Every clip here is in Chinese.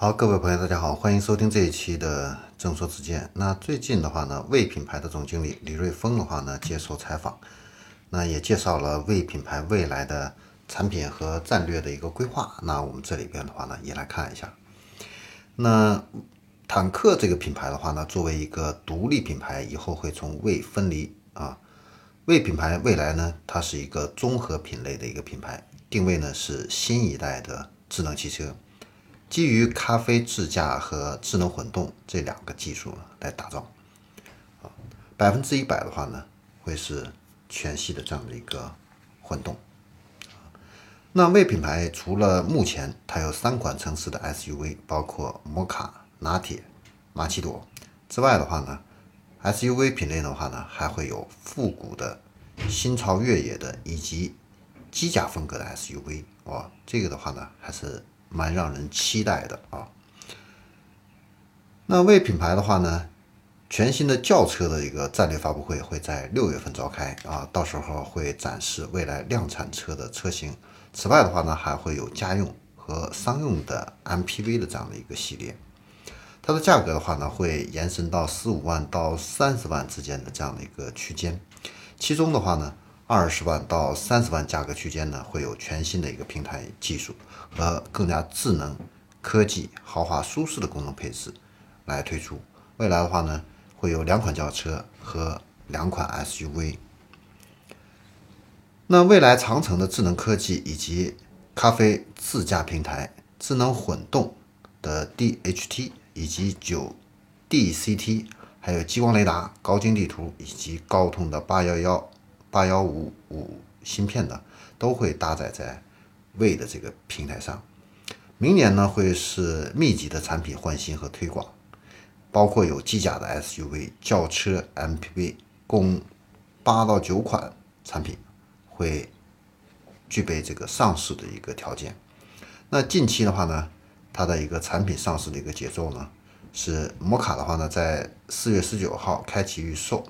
好，各位朋友，大家好，欢迎收听这一期的正说之见。那最近的话呢，魏品牌的总经理李瑞峰的话呢接受采访，那也介绍了魏品牌未来的产品和战略的一个规划。那我们这里边的话呢，也来看一下。那坦克这个品牌的话呢，作为一个独立品牌，以后会从魏分离啊。魏品牌未来呢，它是一个综合品类的一个品牌，定位呢是新一代的智能汽车。基于咖啡智驾和智能混动这两个技术来打造，啊，百分之一百的话呢，会是全系的这样的一个混动。那魏品牌除了目前它有三款城市的 SUV，包括摩卡、拿铁、马奇朵之外的话呢，SUV 品类的话呢，还会有复古的新潮越野的以及机甲风格的 SUV，哦，这个的话呢，还是。蛮让人期待的啊。那为品牌的话呢，全新的轿车的一个战略发布会会在六月份召开啊，到时候会展示未来量产车的车型。此外的话呢，还会有家用和商用的 MPV 的这样的一个系列。它的价格的话呢，会延伸到十五万到三十万之间的这样的一个区间。其中的话呢。二十万到三十万价格区间呢，会有全新的一个平台技术和更加智能、科技、豪华、舒适的功能配置来推出。未来的话呢，会有两款轿车和两款 SUV。那未来长城的智能科技以及咖啡自驾平台、智能混动的 DHT 以及九 DCT，还有激光雷达、高精地图以及高通的八幺幺。八幺五五芯片的，都会搭载在魏的这个平台上。明年呢，会是密集的产品换新和推广，包括有机甲的 SUV、轿车、MPV，共八到九款产品会具备这个上市的一个条件。那近期的话呢，它的一个产品上市的一个节奏呢，是摩卡的话呢，在四月十九号开启预售。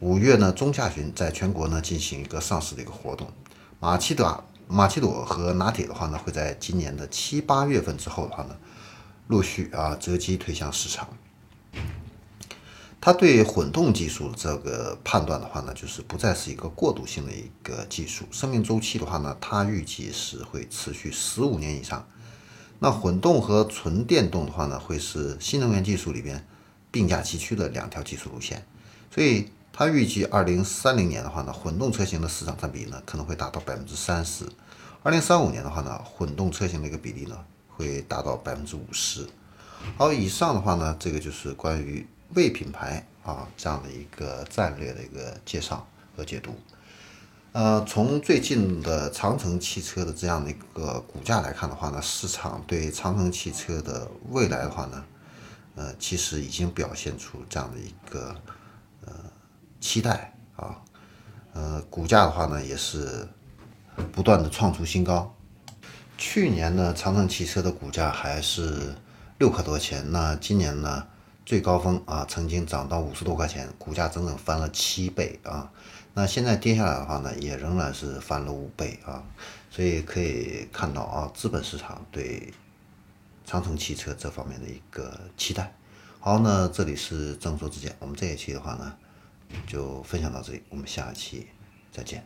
五月呢中下旬，在全国呢进行一个上市的一个活动。马奇朵、马奇朵和拿铁的话呢，会在今年的七八月份之后的话呢，陆续啊择机推向市场。它对混动技术这个判断的话呢，就是不再是一个过渡性的一个技术，生命周期的话呢，它预计是会持续十五年以上。那混动和纯电动的话呢，会是新能源技术里边并驾齐驱的两条技术路线，所以。它预计二零三零年的话呢，混动车型的市场占比呢可能会达到百分之三十；二零三五年的话呢，混动车型的一个比例呢会达到百分之五十。好，以上的话呢，这个就是关于魏品牌啊这样的一个战略的一个介绍和解读。呃，从最近的长城汽车的这样的一个股价来看的话呢，市场对长城汽车的未来的话呢，呃，其实已经表现出这样的一个。期待啊，呃，股价的话呢，也是不断的创出新高。去年呢，长城汽车的股价还是六块多钱，那今年呢，最高峰啊，曾经涨到五十多块钱，股价整整翻了七倍啊。那现在跌下来的话呢，也仍然是翻了五倍啊。所以可以看到啊，资本市场对长城汽车这方面的一个期待。好，那这里是正说之见，我们这一期的话呢。就分享到这里，我们下期再见。